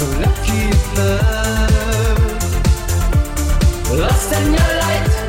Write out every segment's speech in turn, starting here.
so lucky love, lost in your light.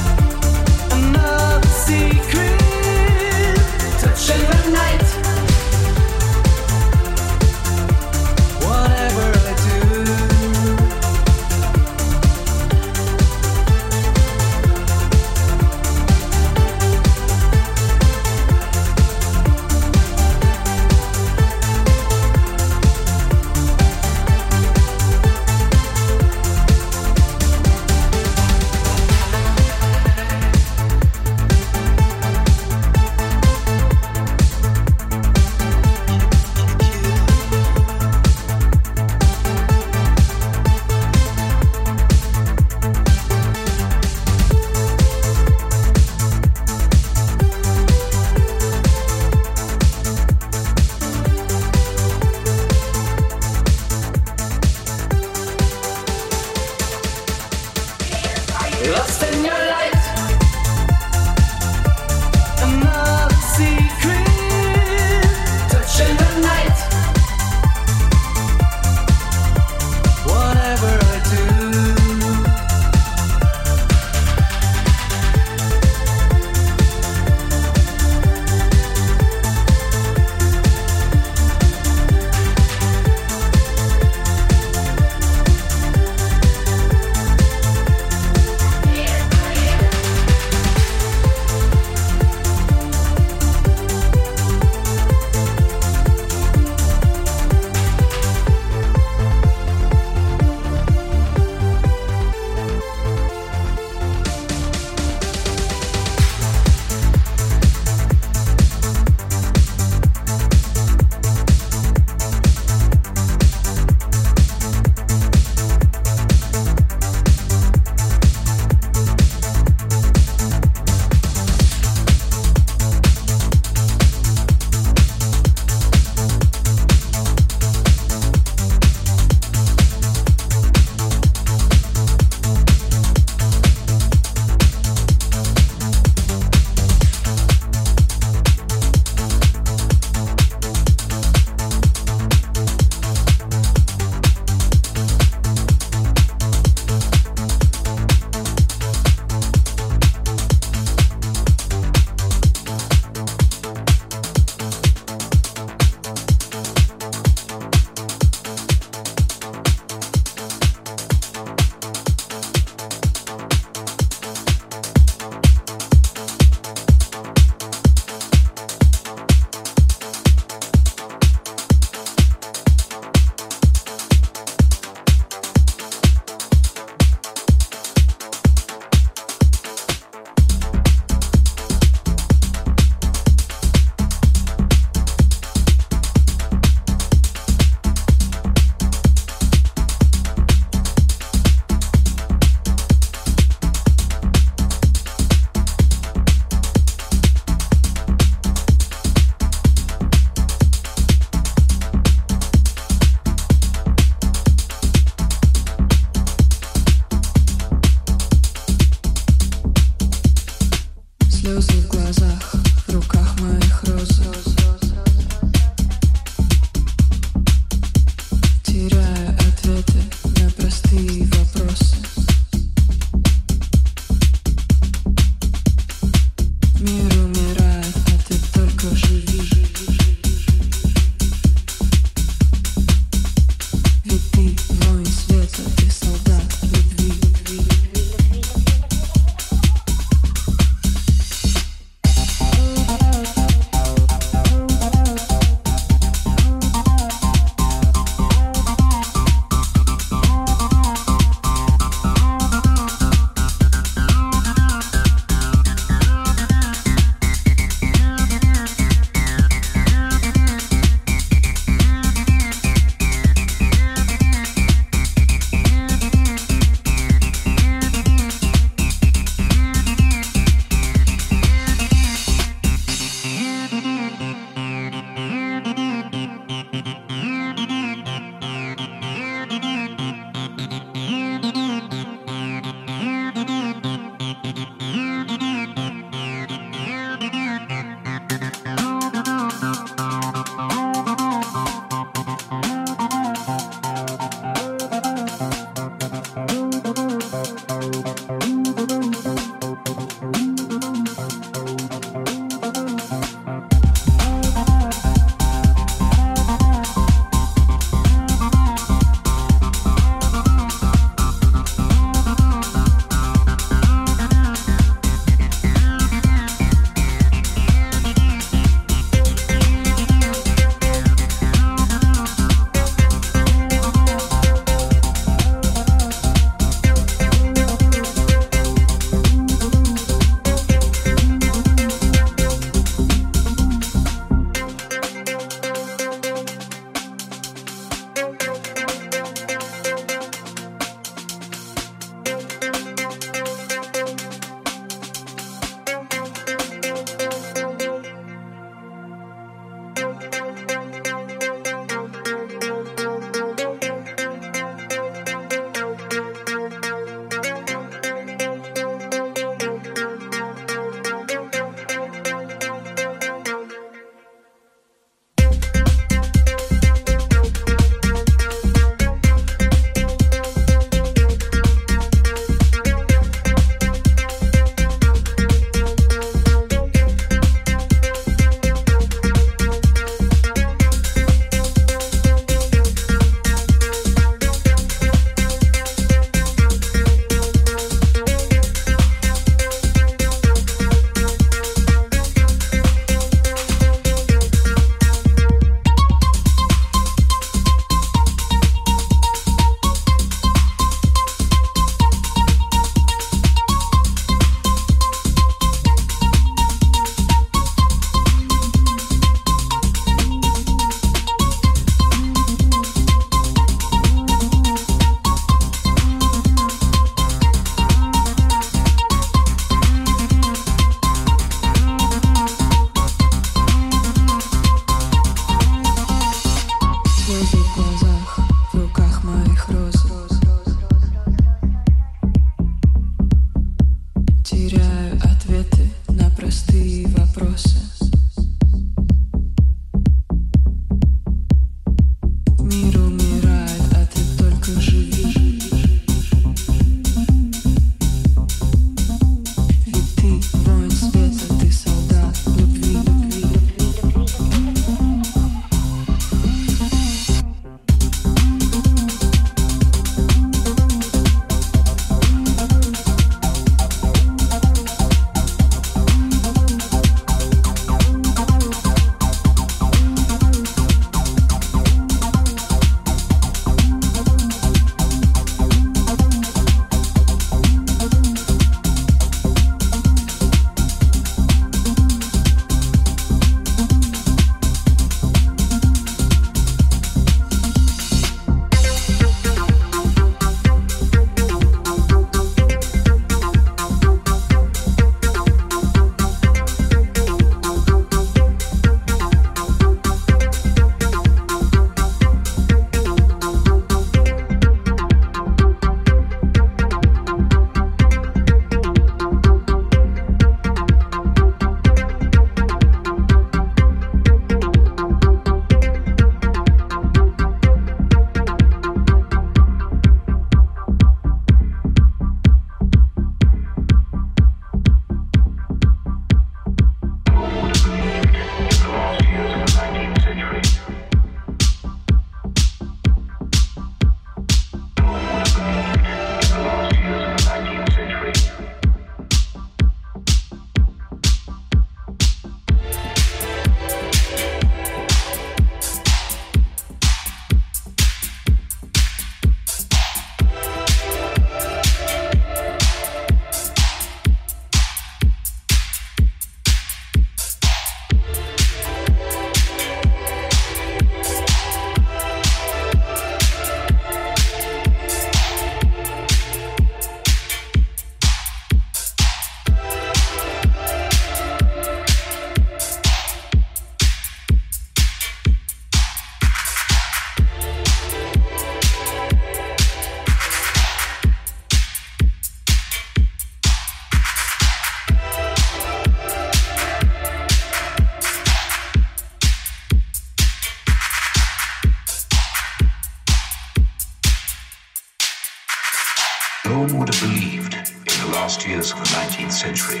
Century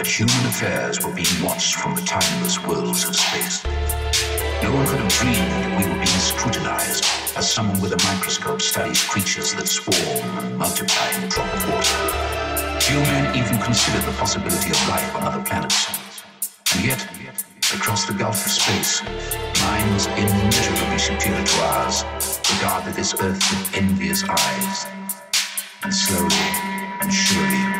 but human affairs were being watched from the timeless worlds of space. No one could have dreamed that we were being scrutinized as someone with a microscope studies creatures that swarm and multiply in a drop of water. Few men even considered the possibility of life on other planets. And yet, across the gulf of space, minds immeasurably superior to ours regarded this earth with envious eyes. And slowly and surely,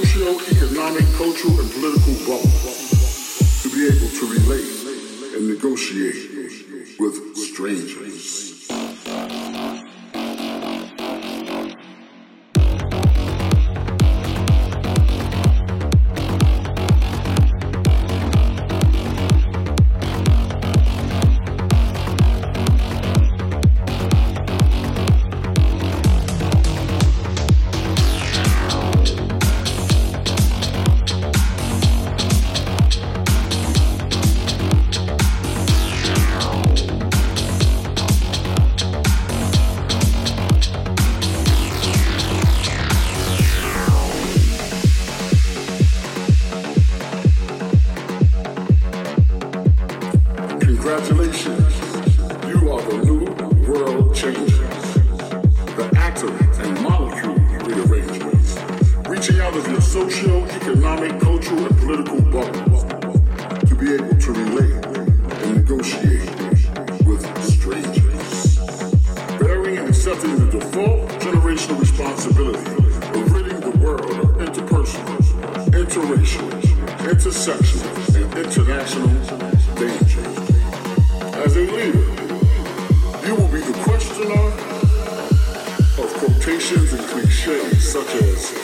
social quotations and cliches such as